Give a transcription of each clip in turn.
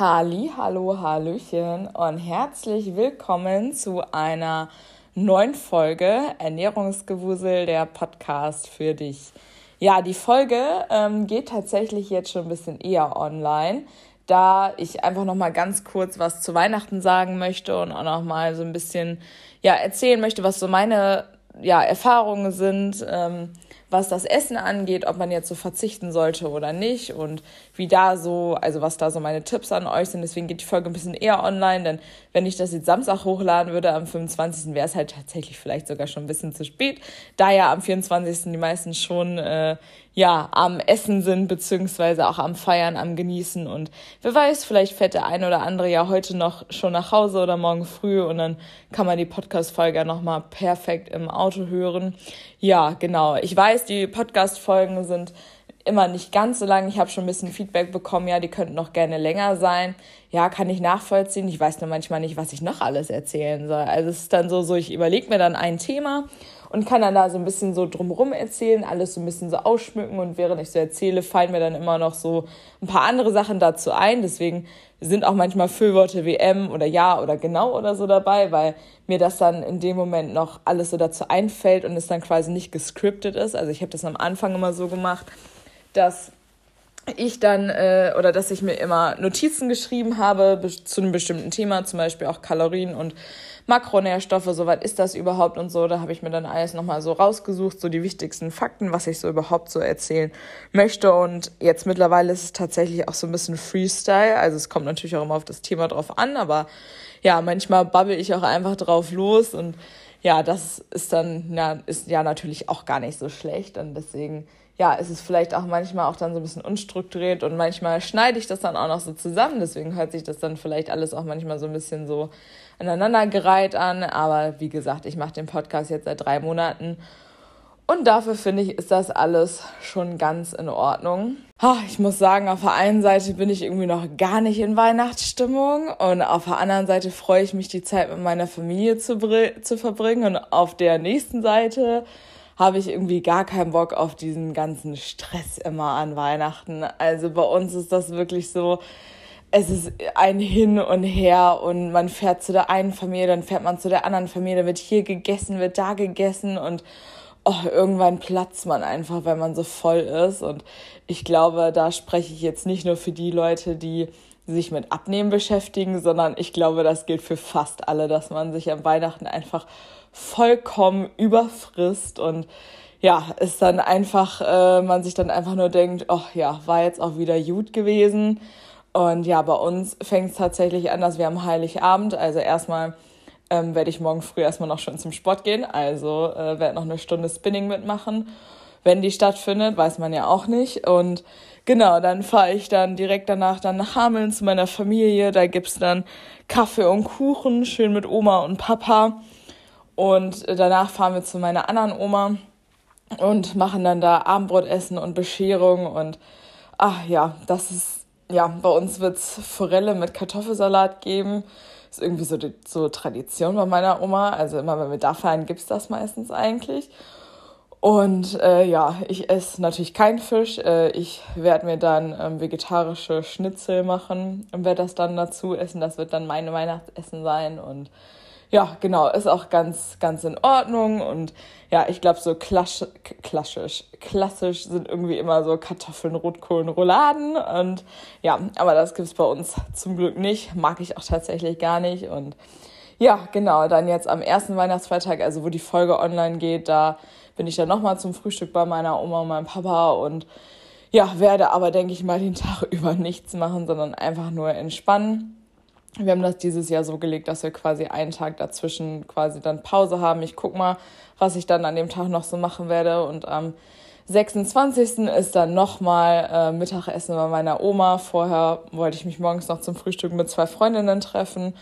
Halli, hallo, hallöchen und herzlich willkommen zu einer neuen Folge Ernährungsgewusel, der Podcast für dich. Ja, die Folge ähm, geht tatsächlich jetzt schon ein bisschen eher online, da ich einfach noch mal ganz kurz was zu Weihnachten sagen möchte und auch noch mal so ein bisschen ja erzählen möchte, was so meine ja Erfahrungen sind. Ähm, was das Essen angeht, ob man jetzt so verzichten sollte oder nicht und wie da so, also was da so meine Tipps an euch sind. Deswegen geht die Folge ein bisschen eher online, denn wenn ich das jetzt Samstag hochladen würde, am 25. wäre es halt tatsächlich vielleicht sogar schon ein bisschen zu spät, da ja am 24. die meisten schon äh, ja am Essen sind, beziehungsweise auch am Feiern, am Genießen und wer weiß, vielleicht fährt der eine oder andere ja heute noch schon nach Hause oder morgen früh und dann kann man die Podcast-Folge ja nochmal perfekt im Auto hören. Ja, genau. Ich weiß, die Podcast-Folgen sind immer nicht ganz so lang. Ich habe schon ein bisschen Feedback bekommen, ja, die könnten noch gerne länger sein. Ja, kann ich nachvollziehen. Ich weiß nur manchmal nicht, was ich noch alles erzählen soll. Also es ist dann so, so ich überlege mir dann ein Thema und kann dann da so ein bisschen so drumherum erzählen, alles so ein bisschen so ausschmücken und während ich so erzähle, fallen mir dann immer noch so ein paar andere Sachen dazu ein. Deswegen sind auch manchmal Füllworte wie M oder Ja oder genau oder so dabei, weil mir das dann in dem Moment noch alles so dazu einfällt und es dann quasi nicht gescriptet ist. Also ich habe das am Anfang immer so gemacht, dass ich dann äh, oder dass ich mir immer Notizen geschrieben habe zu einem bestimmten Thema, zum Beispiel auch Kalorien und Makronährstoffe, soweit ist das überhaupt und so. Da habe ich mir dann alles nochmal so rausgesucht, so die wichtigsten Fakten, was ich so überhaupt so erzählen möchte. Und jetzt mittlerweile ist es tatsächlich auch so ein bisschen Freestyle. Also es kommt natürlich auch immer auf das Thema drauf an, aber ja, manchmal babbel ich auch einfach drauf los und ja, das ist dann, ja, ist ja natürlich auch gar nicht so schlecht und deswegen ja, ist es vielleicht auch manchmal auch dann so ein bisschen unstrukturiert und manchmal schneide ich das dann auch noch so zusammen. Deswegen hört sich das dann vielleicht alles auch manchmal so ein bisschen so aneinandergereiht an. Aber wie gesagt, ich mache den Podcast jetzt seit drei Monaten und dafür finde ich, ist das alles schon ganz in Ordnung. Ich muss sagen, auf der einen Seite bin ich irgendwie noch gar nicht in Weihnachtsstimmung und auf der anderen Seite freue ich mich, die Zeit mit meiner Familie zu, zu verbringen und auf der nächsten Seite habe ich irgendwie gar keinen Bock auf diesen ganzen Stress immer an Weihnachten. Also bei uns ist das wirklich so, es ist ein Hin und Her und man fährt zu der einen Familie, dann fährt man zu der anderen Familie, da wird hier gegessen, wird da gegessen und oh, irgendwann platzt man einfach, weil man so voll ist. Und ich glaube, da spreche ich jetzt nicht nur für die Leute, die sich mit Abnehmen beschäftigen, sondern ich glaube, das gilt für fast alle, dass man sich am Weihnachten einfach vollkommen überfrisst und ja, ist dann einfach, äh, man sich dann einfach nur denkt, oh ja, war jetzt auch wieder gut gewesen. Und ja, bei uns fängt es tatsächlich an, dass wir am Heiligabend, also erstmal ähm, werde ich morgen früh erstmal noch schön zum Sport gehen, also äh, werde noch eine Stunde Spinning mitmachen. Wenn die stattfindet, weiß man ja auch nicht. Und genau, dann fahre ich dann direkt danach dann nach Hameln zu meiner Familie. Da gibt's dann Kaffee und Kuchen, schön mit Oma und Papa. Und danach fahren wir zu meiner anderen Oma und machen dann da Abendbrotessen und Bescherung. Und ach ja, das ist, ja, bei uns wird's Forelle mit Kartoffelsalat geben. ist irgendwie so, die, so Tradition bei meiner Oma. Also immer, wenn wir da feiern, gibt's das meistens eigentlich. Und äh, ja, ich esse natürlich keinen Fisch. Äh, ich werde mir dann ähm, vegetarische Schnitzel machen und werde das dann dazu essen. Das wird dann mein Weihnachtsessen sein. Und ja, genau, ist auch ganz, ganz in Ordnung. Und ja, ich glaube, so klassisch, klassisch, klassisch sind irgendwie immer so Kartoffeln, Rotkohlen, Rouladen. Und ja, aber das gibt's bei uns zum Glück nicht. Mag ich auch tatsächlich gar nicht. Und ja, genau, dann jetzt am ersten Weihnachtsfeiertag, also wo die Folge online geht, da bin ich dann nochmal zum Frühstück bei meiner Oma und meinem Papa und ja, werde aber, denke ich mal, den Tag über nichts machen, sondern einfach nur entspannen wir haben das dieses Jahr so gelegt, dass wir quasi einen Tag dazwischen quasi dann Pause haben. Ich guck mal, was ich dann an dem Tag noch so machen werde. Und am 26. ist dann nochmal äh, Mittagessen bei meiner Oma. Vorher wollte ich mich morgens noch zum Frühstück mit zwei Freundinnen treffen.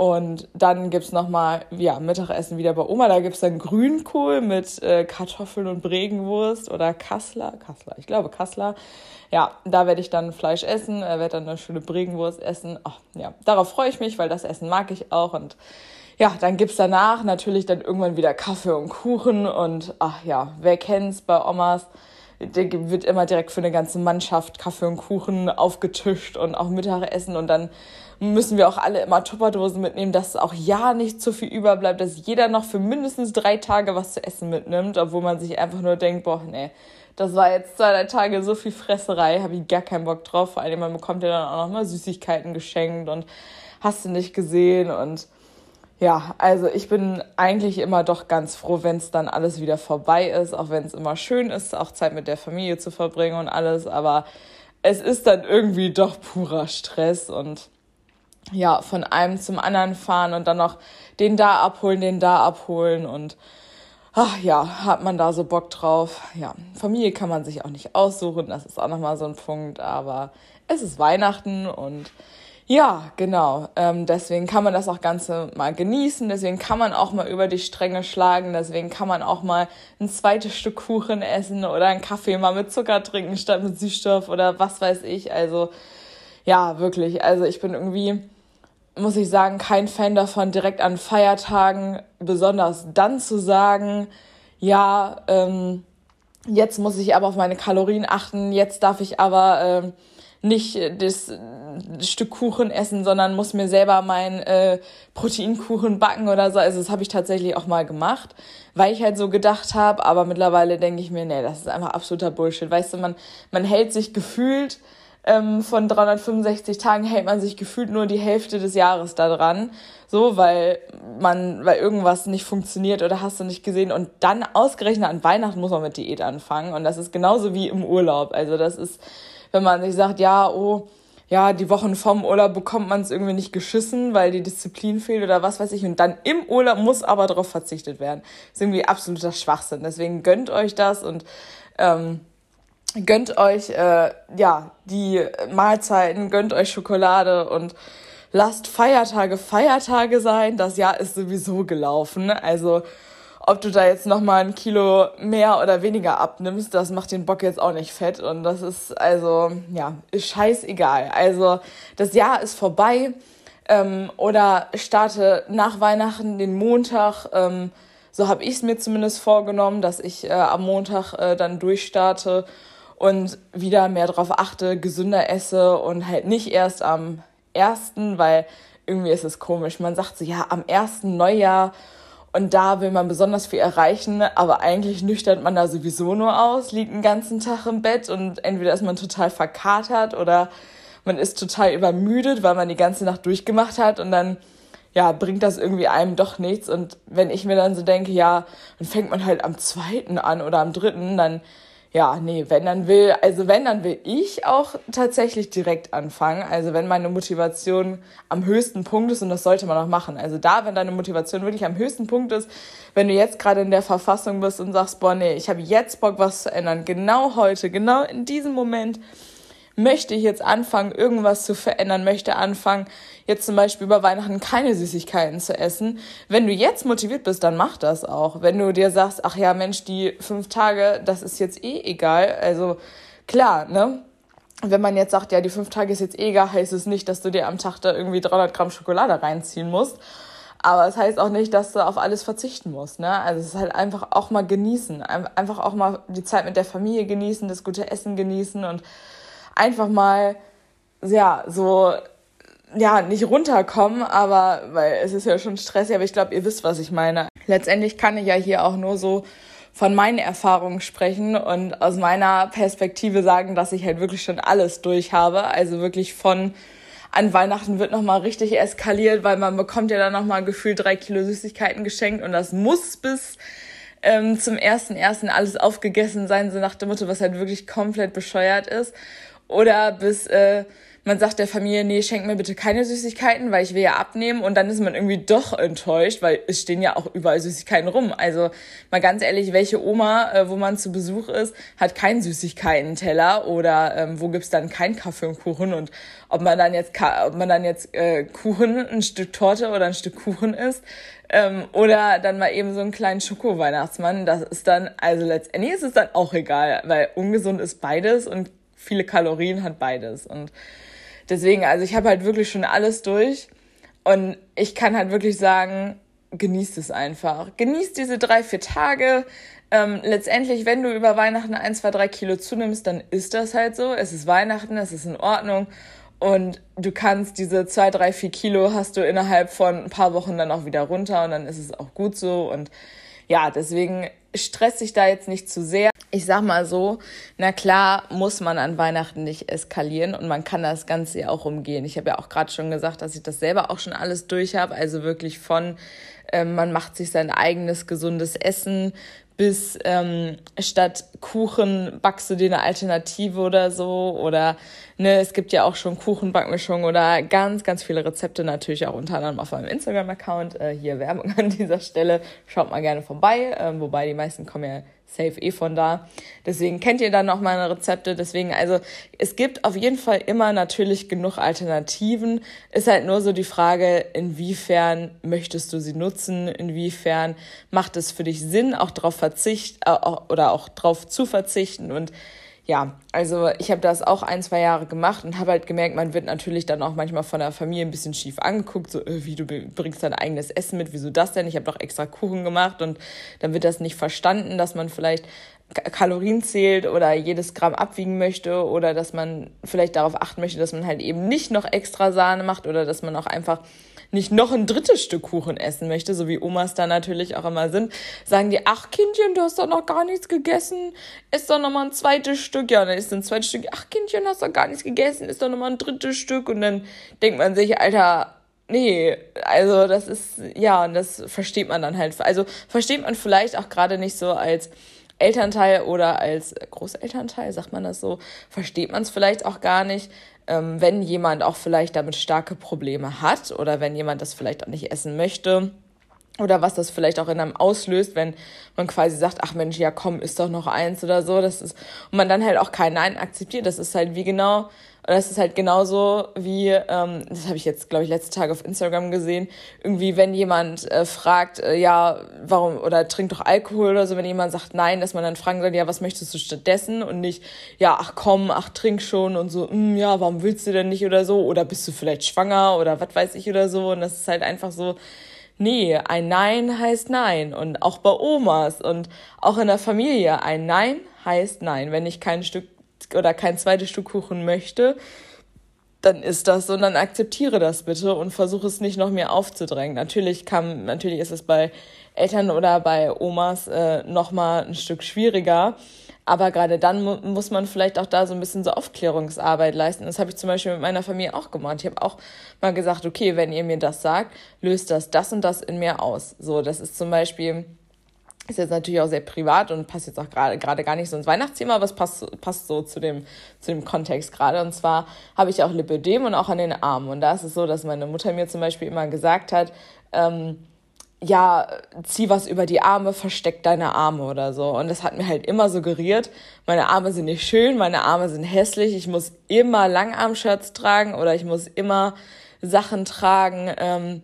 Und dann gibt's nochmal, ja, Mittagessen wieder bei Oma. Da gibt's dann Grünkohl mit äh, Kartoffeln und Bregenwurst oder Kassler. Kassler, ich glaube Kassler. Ja, da werde ich dann Fleisch essen, äh, werde dann eine schöne Bregenwurst essen. Oh, ja, darauf freue ich mich, weil das Essen mag ich auch. Und ja, dann gibt's danach natürlich dann irgendwann wieder Kaffee und Kuchen. Und ach ja, wer kennt's bei Omas? der wird immer direkt für eine ganze Mannschaft Kaffee und Kuchen aufgetischt und auch Mittagessen und dann müssen wir auch alle immer Tupperdosen mitnehmen, dass auch ja nicht zu viel überbleibt, dass jeder noch für mindestens drei Tage was zu essen mitnimmt, obwohl man sich einfach nur denkt, boah, nee, das war jetzt zwei, drei Tage so viel Fresserei, habe ich gar keinen Bock drauf. Vor allem, man bekommt ja dann auch noch mal Süßigkeiten geschenkt und hast du nicht gesehen und ja, also ich bin eigentlich immer doch ganz froh, wenn es dann alles wieder vorbei ist, auch wenn es immer schön ist, auch Zeit mit der Familie zu verbringen und alles, aber es ist dann irgendwie doch purer Stress und ja, von einem zum anderen fahren und dann noch den da abholen, den da abholen und ach ja, hat man da so Bock drauf. Ja, Familie kann man sich auch nicht aussuchen, das ist auch nochmal so ein Punkt, aber es ist Weihnachten und ja, genau. Ähm, deswegen kann man das auch Ganze mal genießen. Deswegen kann man auch mal über die Stränge schlagen. Deswegen kann man auch mal ein zweites Stück Kuchen essen oder einen Kaffee mal mit Zucker trinken statt mit Süßstoff oder was weiß ich. Also ja, wirklich. Also ich bin irgendwie, muss ich sagen, kein Fan davon, direkt an Feiertagen, besonders dann zu sagen, ja, ähm, jetzt muss ich aber auf meine Kalorien achten, jetzt darf ich aber ähm, nicht das Stück Kuchen essen, sondern muss mir selber meinen äh, Proteinkuchen backen oder so. Also das habe ich tatsächlich auch mal gemacht, weil ich halt so gedacht habe. Aber mittlerweile denke ich mir, nee, das ist einfach absoluter Bullshit. Weißt du, man, man hält sich gefühlt ähm, von 365 Tagen hält man sich gefühlt nur die Hälfte des Jahres da dran. So, weil man, weil irgendwas nicht funktioniert oder hast du nicht gesehen. Und dann ausgerechnet an Weihnachten muss man mit Diät anfangen. Und das ist genauso wie im Urlaub. Also das ist wenn man sich sagt, ja, oh, ja, die Wochen vom Urlaub bekommt man es irgendwie nicht geschissen, weil die Disziplin fehlt oder was weiß ich. Und dann im Urlaub muss aber darauf verzichtet werden. Das ist irgendwie absoluter Schwachsinn. Deswegen gönnt euch das und ähm, gönnt euch äh, ja die Mahlzeiten, gönnt euch Schokolade und lasst Feiertage Feiertage sein. Das Jahr ist sowieso gelaufen. Also ob du da jetzt nochmal ein Kilo mehr oder weniger abnimmst, das macht den Bock jetzt auch nicht fett. Und das ist also, ja, ist scheißegal. Also das Jahr ist vorbei. Ähm, oder starte nach Weihnachten den Montag. Ähm, so habe ich es mir zumindest vorgenommen, dass ich äh, am Montag äh, dann durchstarte und wieder mehr darauf achte, gesünder esse und halt nicht erst am ersten, weil irgendwie ist es komisch. Man sagt so, ja, am ersten Neujahr und da will man besonders viel erreichen, aber eigentlich nüchtert man da sowieso nur aus, liegt den ganzen Tag im Bett und entweder ist man total verkatert oder man ist total übermüdet, weil man die ganze Nacht durchgemacht hat und dann ja, bringt das irgendwie einem doch nichts. Und wenn ich mir dann so denke, ja, dann fängt man halt am zweiten an oder am dritten, dann ja, nee, wenn dann will, also wenn dann will ich auch tatsächlich direkt anfangen. Also wenn meine Motivation am höchsten Punkt ist und das sollte man auch machen. Also da, wenn deine Motivation wirklich am höchsten Punkt ist, wenn du jetzt gerade in der Verfassung bist und sagst, boah, nee, ich habe jetzt Bock, was zu ändern, genau heute, genau in diesem Moment, möchte ich jetzt anfangen, irgendwas zu verändern, möchte anfangen, jetzt zum Beispiel über Weihnachten keine Süßigkeiten zu essen. Wenn du jetzt motiviert bist, dann mach das auch. Wenn du dir sagst, ach ja, Mensch, die fünf Tage, das ist jetzt eh egal. Also klar, ne? Wenn man jetzt sagt, ja, die fünf Tage ist jetzt eh egal, heißt es nicht, dass du dir am Tag da irgendwie 300 Gramm Schokolade reinziehen musst. Aber es heißt auch nicht, dass du auf alles verzichten musst. Ne? Also es ist halt einfach auch mal genießen. Einfach auch mal die Zeit mit der Familie genießen, das gute Essen genießen und einfach mal, ja, so, ja, nicht runterkommen, aber, weil es ist ja schon stressig, aber ich glaube, ihr wisst, was ich meine. Letztendlich kann ich ja hier auch nur so von meinen Erfahrungen sprechen und aus meiner Perspektive sagen, dass ich halt wirklich schon alles durch habe. Also wirklich von an Weihnachten wird nochmal richtig eskaliert, weil man bekommt ja dann nochmal gefühlt drei Kilo Süßigkeiten geschenkt und das muss bis ähm, zum ersten ersten alles aufgegessen sein, so nach dem Motto, was halt wirklich komplett bescheuert ist. Oder bis äh, man sagt der Familie, nee, schenk mir bitte keine Süßigkeiten, weil ich will ja abnehmen. Und dann ist man irgendwie doch enttäuscht, weil es stehen ja auch überall Süßigkeiten rum. Also mal ganz ehrlich, welche Oma, äh, wo man zu Besuch ist, hat keinen Süßigkeiten-Teller oder ähm, wo gibt's dann keinen Kaffee und Kuchen? Und ob man dann jetzt, ob man dann jetzt äh, Kuchen, ein Stück Torte oder ein Stück Kuchen isst, ähm, oder dann mal eben so einen kleinen Schoko-Weihnachtsmann, das ist dann, also letztendlich ist es dann auch egal, weil ungesund ist beides und viele Kalorien hat beides. Und deswegen, also ich habe halt wirklich schon alles durch. Und ich kann halt wirklich sagen, genießt es einfach. Genießt diese drei, vier Tage. ähm, letztendlich, wenn du über Weihnachten ein, zwei, drei Kilo zunimmst, dann ist das halt so. Es ist Weihnachten, es ist in Ordnung. Und du kannst diese zwei, drei, vier Kilo hast du innerhalb von ein paar Wochen dann auch wieder runter und dann ist es auch gut so. Und ja, deswegen stress dich da jetzt nicht zu sehr. Ich sag mal so, na klar muss man an Weihnachten nicht eskalieren und man kann das Ganze ja auch umgehen. Ich habe ja auch gerade schon gesagt, dass ich das selber auch schon alles durch habe. Also wirklich von, ähm, man macht sich sein eigenes gesundes Essen bis ähm, statt Kuchen backst du dir eine Alternative oder so. Oder ne, es gibt ja auch schon Kuchenbackmischungen oder ganz, ganz viele Rezepte natürlich auch unter anderem auf meinem Instagram-Account. Äh, hier Werbung an dieser Stelle. Schaut mal gerne vorbei. Ähm, wobei die meisten kommen ja safe eh von da. Deswegen kennt ihr dann noch meine Rezepte. Deswegen, also es gibt auf jeden Fall immer natürlich genug Alternativen. Ist halt nur so die Frage, inwiefern möchtest du sie nutzen, inwiefern macht es für dich Sinn, auch darauf verzicht äh, oder auch darauf zu verzichten und ja, also ich habe das auch ein, zwei Jahre gemacht und habe halt gemerkt, man wird natürlich dann auch manchmal von der Familie ein bisschen schief angeguckt, so äh, wie du bringst dein eigenes Essen mit, wieso das denn? Ich habe doch extra Kuchen gemacht und dann wird das nicht verstanden, dass man vielleicht Kalorien zählt oder jedes Gramm abwiegen möchte oder dass man vielleicht darauf achten möchte, dass man halt eben nicht noch extra Sahne macht oder dass man auch einfach nicht noch ein drittes Stück Kuchen essen möchte, so wie Omas da natürlich auch immer sind, sagen die, ach Kindchen, du hast doch noch gar nichts gegessen, isst doch noch mal ein zweites Stück. Ja, dann ist ein zweites Stück, ach Kindchen, hast doch gar nichts gegessen, isst doch noch mal ein drittes Stück. Und dann denkt man sich, Alter, nee, also das ist, ja, und das versteht man dann halt. Also versteht man vielleicht auch gerade nicht so als Elternteil oder als Großelternteil, sagt man das so, versteht man es vielleicht auch gar nicht, wenn jemand auch vielleicht damit starke Probleme hat oder wenn jemand das vielleicht auch nicht essen möchte oder was das vielleicht auch in einem auslöst, wenn man quasi sagt, ach Mensch, ja komm, ist doch noch eins oder so, das ist und man dann halt auch kein Nein akzeptiert, das ist halt wie genau und das ist halt genauso wie, ähm, das habe ich jetzt, glaube ich, letzte Tage auf Instagram gesehen, irgendwie, wenn jemand äh, fragt, äh, ja, warum, oder trinkt doch Alkohol oder so, wenn jemand sagt nein, dass man dann fragen soll, ja, was möchtest du stattdessen? Und nicht, ja, ach komm, ach trink schon und so, mm, ja, warum willst du denn nicht oder so? Oder bist du vielleicht schwanger oder was weiß ich oder so? Und das ist halt einfach so, nee, ein Nein heißt Nein. Und auch bei Omas und auch in der Familie, ein Nein heißt Nein. Wenn ich kein Stück oder kein zweites Stück Kuchen möchte, dann ist das so und dann akzeptiere das bitte und versuche es nicht noch mehr aufzudrängen. Natürlich kann, natürlich ist es bei Eltern oder bei Omas äh, noch ein Stück schwieriger. Aber gerade dann mu muss man vielleicht auch da so ein bisschen so Aufklärungsarbeit leisten. Das habe ich zum Beispiel mit meiner Familie auch gemacht. Ich habe auch mal gesagt, okay, wenn ihr mir das sagt, löst das das und das in mir aus. So, das ist zum Beispiel ist jetzt natürlich auch sehr privat und passt jetzt auch gerade gar nicht so ins Weihnachtsthema, aber es passt, passt so zu dem, zu dem Kontext gerade. Und zwar habe ich auch Lipödem und auch an den Armen. Und da ist es so, dass meine Mutter mir zum Beispiel immer gesagt hat, ähm, ja, zieh was über die Arme, versteck deine Arme oder so. Und das hat mir halt immer suggeriert, meine Arme sind nicht schön, meine Arme sind hässlich, ich muss immer Langarm-Shirts tragen oder ich muss immer Sachen tragen, ähm,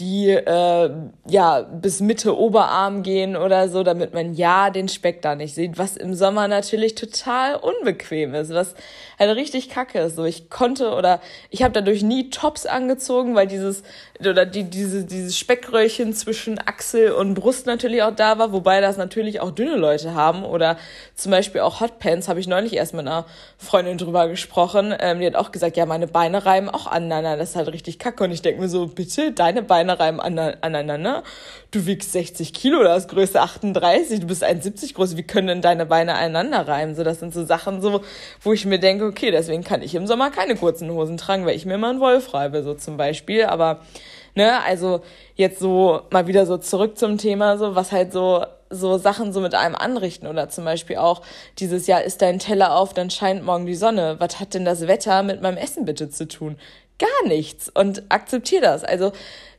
die äh, ja bis Mitte Oberarm gehen oder so, damit man ja den Speck da nicht sieht, was im Sommer natürlich total unbequem ist, was halt richtig kacke ist. So ich konnte oder ich habe dadurch nie Tops angezogen, weil dieses oder die diese dieses Speckröllchen zwischen Achsel und Brust natürlich auch da war, wobei das natürlich auch dünne Leute haben oder zum Beispiel auch Hotpants habe ich neulich erst mit einer Freundin drüber gesprochen. Ähm, die hat auch gesagt, ja meine Beine reiben auch aneinander, das ist halt richtig kacke und ich denke mir so bitte deine Beine Beine reiben aneinander. Du wiegst 60 Kilo, du hast Größe 38, du bist 1,70 groß. Wie können denn deine Beine aneinander reiben? So, das sind so Sachen, so, wo ich mir denke, okay, deswegen kann ich im Sommer keine kurzen Hosen tragen, weil ich mir mal einen Wolf reibe, so zum Beispiel. Aber, ne, also jetzt so mal wieder so zurück zum Thema, so, was halt so so Sachen so mit einem anrichten oder zum Beispiel auch dieses Jahr ist dein Teller auf, dann scheint morgen die Sonne. Was hat denn das Wetter mit meinem Essen bitte zu tun? Gar nichts und akzeptier das. Also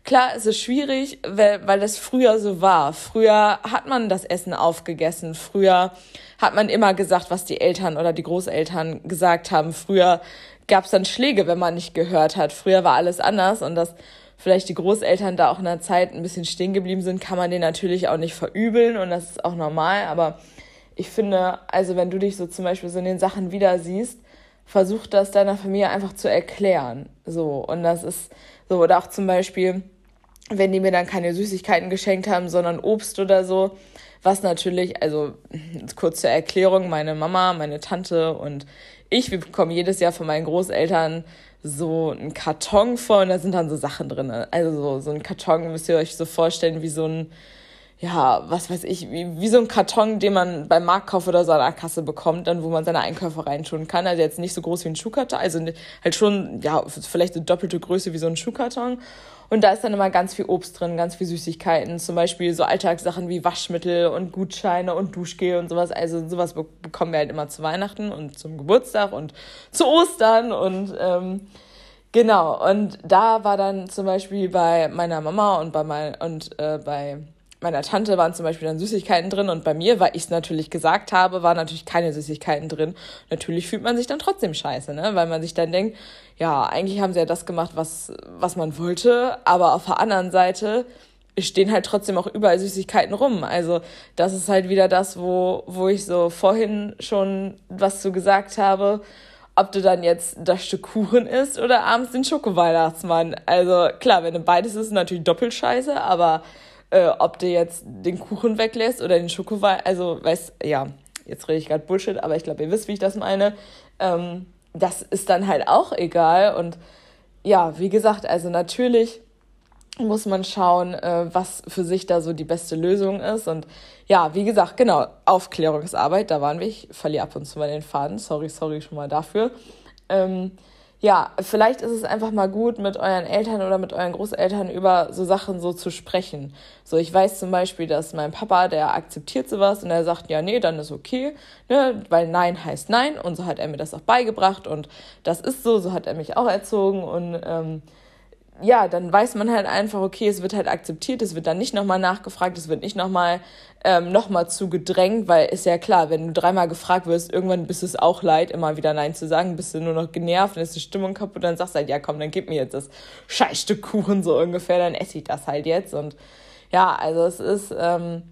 Klar, es ist schwierig, weil, weil das früher so war. Früher hat man das Essen aufgegessen. Früher hat man immer gesagt, was die Eltern oder die Großeltern gesagt haben. Früher gab es dann Schläge, wenn man nicht gehört hat. Früher war alles anders und dass vielleicht die Großeltern da auch in der Zeit ein bisschen stehen geblieben sind, kann man denen natürlich auch nicht verübeln und das ist auch normal. Aber ich finde, also wenn du dich so zum Beispiel so in den Sachen wieder siehst, versuch das deiner Familie einfach zu erklären. So und das ist so oder auch zum Beispiel wenn die mir dann keine Süßigkeiten geschenkt haben, sondern Obst oder so. Was natürlich, also kurz zur Erklärung, meine Mama, meine Tante und ich, wir bekommen jedes Jahr von meinen Großeltern so einen Karton vor und da sind dann so Sachen drin. Also so, so ein Karton müsst ihr euch so vorstellen wie so ein, ja, was weiß ich, wie, wie so ein Karton, den man beim Marktkauf oder so an der Kasse bekommt, dann wo man seine Einkäufe reinschauen kann. Also jetzt nicht so groß wie ein Schuhkarton, also halt schon, ja, vielleicht eine doppelte Größe wie so ein Schuhkarton. Und da ist dann immer ganz viel Obst drin, ganz viel Süßigkeiten, zum Beispiel so Alltagssachen wie Waschmittel und Gutscheine und Duschgel und sowas. Also sowas bekommen wir halt immer zu Weihnachten und zum Geburtstag und zu Ostern und ähm, genau. Und da war dann zum Beispiel bei meiner Mama und bei mein, und äh, bei meiner Tante waren zum Beispiel dann Süßigkeiten drin und bei mir, weil ich es natürlich gesagt habe, waren natürlich keine Süßigkeiten drin. Natürlich fühlt man sich dann trotzdem scheiße, ne? Weil man sich dann denkt, ja, eigentlich haben sie ja das gemacht, was, was man wollte, aber auf der anderen Seite stehen halt trotzdem auch überall Süßigkeiten rum. Also das ist halt wieder das, wo, wo ich so vorhin schon was zu gesagt habe, ob du dann jetzt das Stück Kuchen isst oder abends den Schokoweihnachtsmann. Also klar, wenn du beides isst, natürlich doppelt scheiße, aber äh, ob du jetzt den Kuchen weglässt oder den Schokowein, also weißt, ja, jetzt rede ich gerade Bullshit, aber ich glaube, ihr wisst, wie ich das meine. Ähm, das ist dann halt auch egal. Und ja, wie gesagt, also natürlich muss man schauen, äh, was für sich da so die beste Lösung ist. Und ja, wie gesagt, genau, Aufklärungsarbeit, da waren wir. Ich verliere ab und zu mal den Faden. Sorry, sorry schon mal dafür. Ähm, ja, vielleicht ist es einfach mal gut, mit euren Eltern oder mit euren Großeltern über so Sachen so zu sprechen. So, ich weiß zum Beispiel, dass mein Papa, der akzeptiert sowas und er sagt, ja, nee, dann ist okay, ne, weil Nein heißt Nein und so hat er mir das auch beigebracht und das ist so, so hat er mich auch erzogen und ähm, ja, dann weiß man halt einfach, okay, es wird halt akzeptiert, es wird dann nicht nochmal nachgefragt, es wird nicht nochmal ähm, noch zu gedrängt, weil ist ja klar, wenn du dreimal gefragt wirst, irgendwann bist es auch leid, immer wieder Nein zu sagen, bist du nur noch genervt, dann ist die Stimmung kaputt, dann sagst du halt, ja komm, dann gib mir jetzt das Scheißstück Kuchen so ungefähr, dann esse ich das halt jetzt. Und ja, also es ist, ähm,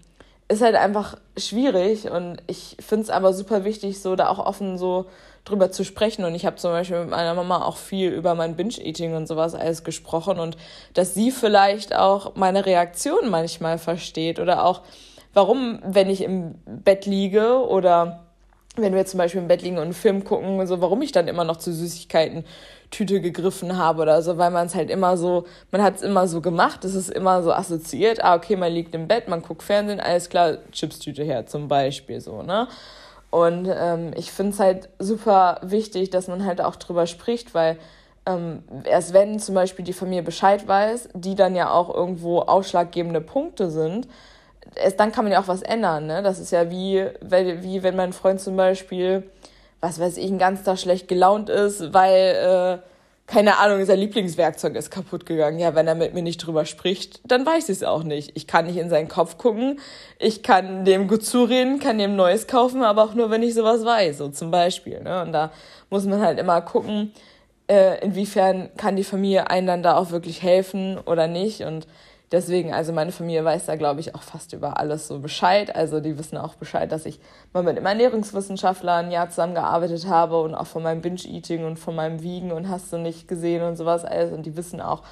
ist halt einfach schwierig und ich finde es aber super wichtig, so da auch offen so drüber zu sprechen. Und ich habe zum Beispiel mit meiner Mama auch viel über mein Binge-Eating und sowas alles gesprochen und dass sie vielleicht auch meine Reaktion manchmal versteht oder auch, warum, wenn ich im Bett liege oder wenn wir zum Beispiel im Bett liegen und einen Film gucken, so warum ich dann immer noch zu Süßigkeiten Tüte gegriffen habe oder so, weil man es halt immer so, man hat es immer so gemacht, es ist immer so assoziiert, ah, okay, man liegt im Bett, man guckt Fernsehen, alles klar, Chipstüte her zum Beispiel so, ne? Und ähm, ich finde es halt super wichtig, dass man halt auch drüber spricht, weil ähm, erst wenn zum Beispiel die Familie Bescheid weiß, die dann ja auch irgendwo ausschlaggebende Punkte sind, erst dann kann man ja auch was ändern. Ne? Das ist ja wie, wie wenn mein Freund zum Beispiel, was weiß ich, einen ganzen Tag schlecht gelaunt ist, weil äh, keine Ahnung, sein Lieblingswerkzeug ist kaputt gegangen. Ja, wenn er mit mir nicht drüber spricht, dann weiß ich es auch nicht. Ich kann nicht in seinen Kopf gucken. Ich kann dem gut zureden, kann dem Neues kaufen, aber auch nur, wenn ich sowas weiß, so zum Beispiel. Ne? Und da muss man halt immer gucken, äh, inwiefern kann die Familie einem dann da auch wirklich helfen oder nicht. Und deswegen, also meine Familie weiß da, glaube ich, auch fast über alles so Bescheid. Also die wissen auch Bescheid, dass ich mal mit einem Ernährungswissenschaftler ein Jahr zusammengearbeitet habe und auch von meinem Binge-Eating und von meinem Wiegen und hast du nicht gesehen und sowas alles. Und die wissen auch,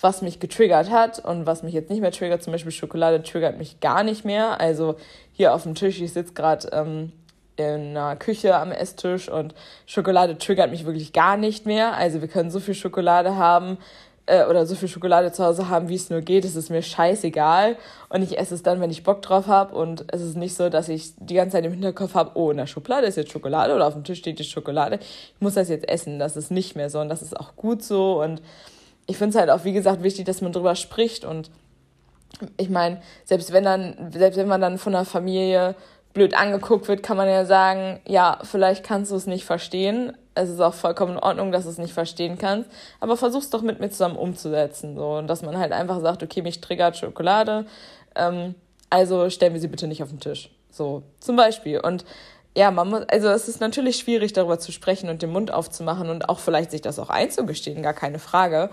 was mich getriggert hat und was mich jetzt nicht mehr triggert. Zum Beispiel Schokolade triggert mich gar nicht mehr. Also hier auf dem Tisch, ich sitze gerade ähm, in einer Küche am Esstisch und Schokolade triggert mich wirklich gar nicht mehr. Also wir können so viel Schokolade haben, äh, oder so viel Schokolade zu Hause haben, wie es nur geht. Es ist mir scheißegal. Und ich esse es dann, wenn ich Bock drauf habe. Und es ist nicht so, dass ich die ganze Zeit im Hinterkopf habe, oh, in der Schublade ist jetzt Schokolade oder auf dem Tisch steht die Schokolade. Ich muss das jetzt essen. Das ist nicht mehr so. Und das ist auch gut so. Und ich finde es halt auch, wie gesagt, wichtig, dass man drüber spricht. Und ich meine, selbst wenn dann, selbst wenn man dann von einer Familie blöd angeguckt wird, kann man ja sagen, ja, vielleicht kannst du es nicht verstehen, es ist auch vollkommen in Ordnung, dass du es nicht verstehen kannst, aber versuch's doch mit mir zusammen umzusetzen, so, und dass man halt einfach sagt, okay, mich triggert Schokolade, ähm, also stellen wir sie bitte nicht auf den Tisch, so, zum Beispiel, und ja, man muss, also es ist natürlich schwierig, darüber zu sprechen und den Mund aufzumachen und auch vielleicht sich das auch einzugestehen, gar keine Frage,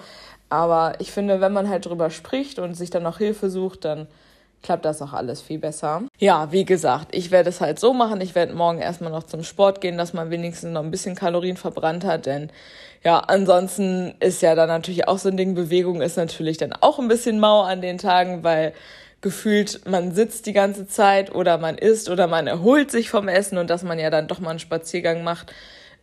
aber ich finde, wenn man halt drüber spricht und sich dann auch Hilfe sucht, dann klappt das auch alles viel besser. Ja, wie gesagt, ich werde es halt so machen. Ich werde morgen erstmal noch zum Sport gehen, dass man wenigstens noch ein bisschen Kalorien verbrannt hat, denn ja, ansonsten ist ja dann natürlich auch so ein Ding, Bewegung ist natürlich dann auch ein bisschen mau an den Tagen, weil gefühlt man sitzt die ganze Zeit oder man isst oder man erholt sich vom Essen und dass man ja dann doch mal einen Spaziergang macht,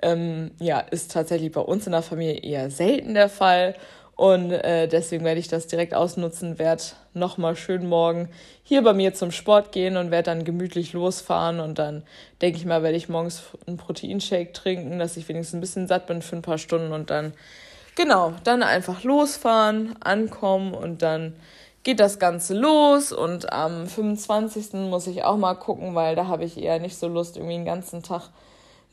ähm, ja, ist tatsächlich bei uns in der Familie eher selten der Fall. Und äh, deswegen werde ich das direkt ausnutzen, werde nochmal schön morgen hier bei mir zum Sport gehen und werde dann gemütlich losfahren. Und dann denke ich mal, werde ich morgens einen Proteinshake trinken, dass ich wenigstens ein bisschen satt bin für ein paar Stunden und dann, genau, dann einfach losfahren, ankommen und dann geht das Ganze los. Und am 25. muss ich auch mal gucken, weil da habe ich eher nicht so Lust, irgendwie den ganzen Tag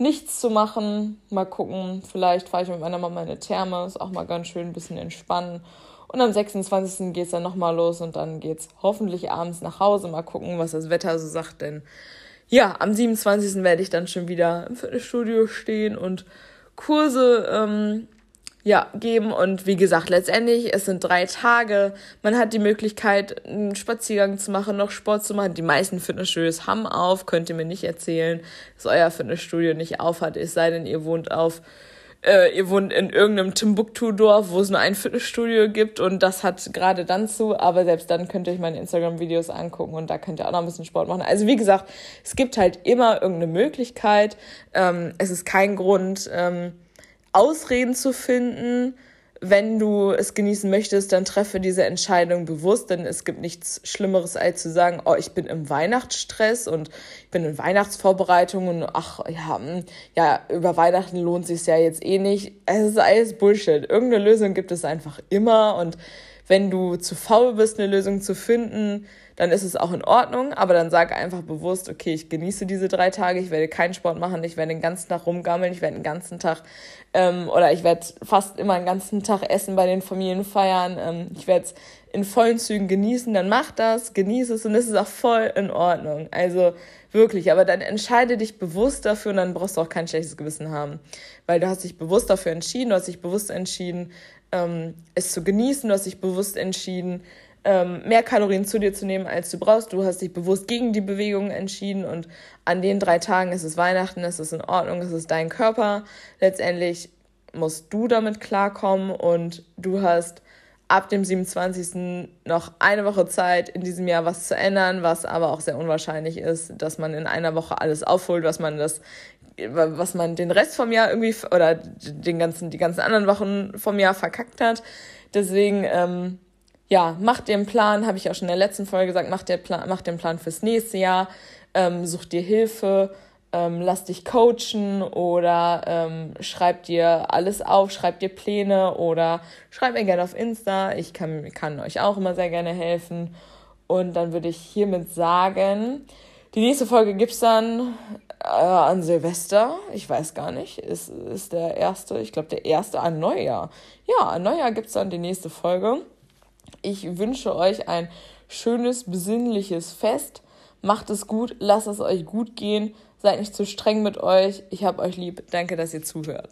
nichts zu machen. Mal gucken, vielleicht fahre ich mit meiner Mama in eine Therme, ist auch mal ganz schön, ein bisschen entspannen. Und am 26. geht es dann nochmal los und dann geht es hoffentlich abends nach Hause. Mal gucken, was das Wetter so sagt, denn ja, am 27. werde ich dann schon wieder im Fitnessstudio stehen und Kurse ähm, ja, geben. Und wie gesagt, letztendlich, es sind drei Tage. Man hat die Möglichkeit, einen Spaziergang zu machen, noch Sport zu machen. Die meisten Fitnessstudios haben auf. Könnt ihr mir nicht erzählen, dass euer Fitnessstudio nicht auf hat, es sei denn, ihr wohnt auf äh, ihr wohnt in irgendeinem Timbuktu-Dorf, wo es nur ein Fitnessstudio gibt und das hat gerade dann zu, aber selbst dann könnt ihr euch meine Instagram-Videos angucken und da könnt ihr auch noch ein bisschen Sport machen. Also wie gesagt, es gibt halt immer irgendeine Möglichkeit. Ähm, es ist kein Grund, ähm, Ausreden zu finden. Wenn du es genießen möchtest, dann treffe diese Entscheidung bewusst, denn es gibt nichts Schlimmeres, als zu sagen, oh, ich bin im Weihnachtsstress und ich bin in Weihnachtsvorbereitungen und ach ja, hm, ja, über Weihnachten lohnt sich ja jetzt eh nicht. Es ist alles Bullshit. Irgendeine Lösung gibt es einfach immer und wenn du zu faul bist, eine Lösung zu finden, dann ist es auch in Ordnung, aber dann sag einfach bewusst, okay, ich genieße diese drei Tage, ich werde keinen Sport machen, ich werde den ganzen Tag rumgammeln, ich werde den ganzen Tag ähm, oder ich werde fast immer den ganzen Tag essen bei den Familienfeiern, ähm, ich werde es in vollen Zügen genießen, dann mach das, genieße es und es ist auch voll in Ordnung. Also wirklich, aber dann entscheide dich bewusst dafür und dann brauchst du auch kein schlechtes Gewissen haben, weil du hast dich bewusst dafür entschieden, du hast dich bewusst entschieden, ähm, es zu genießen, du hast dich bewusst entschieden, ähm, mehr Kalorien zu dir zu nehmen, als du brauchst. Du hast dich bewusst gegen die Bewegung entschieden und an den drei Tagen ist es Weihnachten, ist es in Ordnung, ist es dein Körper. Letztendlich musst du damit klarkommen und du hast ab dem 27. noch eine Woche Zeit, in diesem Jahr was zu ändern, was aber auch sehr unwahrscheinlich ist, dass man in einer Woche alles aufholt, was man das was man den Rest vom Jahr irgendwie oder den ganzen die ganzen anderen Wochen vom Jahr verkackt hat. Deswegen ähm, ja, mach dir einen Plan, habe ich auch schon in der letzten Folge gesagt, mach, dir Plan, mach den Plan fürs nächste Jahr, ähm, such dir Hilfe, ähm, lass dich coachen oder ähm, schreib dir alles auf, schreib dir Pläne oder schreib mir gerne auf Insta. Ich kann, kann euch auch immer sehr gerne helfen. Und dann würde ich hiermit sagen, die nächste Folge gibt es dann äh, an Silvester. Ich weiß gar nicht. Ist, ist der erste, ich glaube, der erste an Neujahr. Ja, an Neujahr gibt es dann die nächste Folge. Ich wünsche euch ein schönes, besinnliches Fest. Macht es gut, lasst es euch gut gehen. Seid nicht zu streng mit euch. Ich hab euch lieb. Danke, dass ihr zuhört.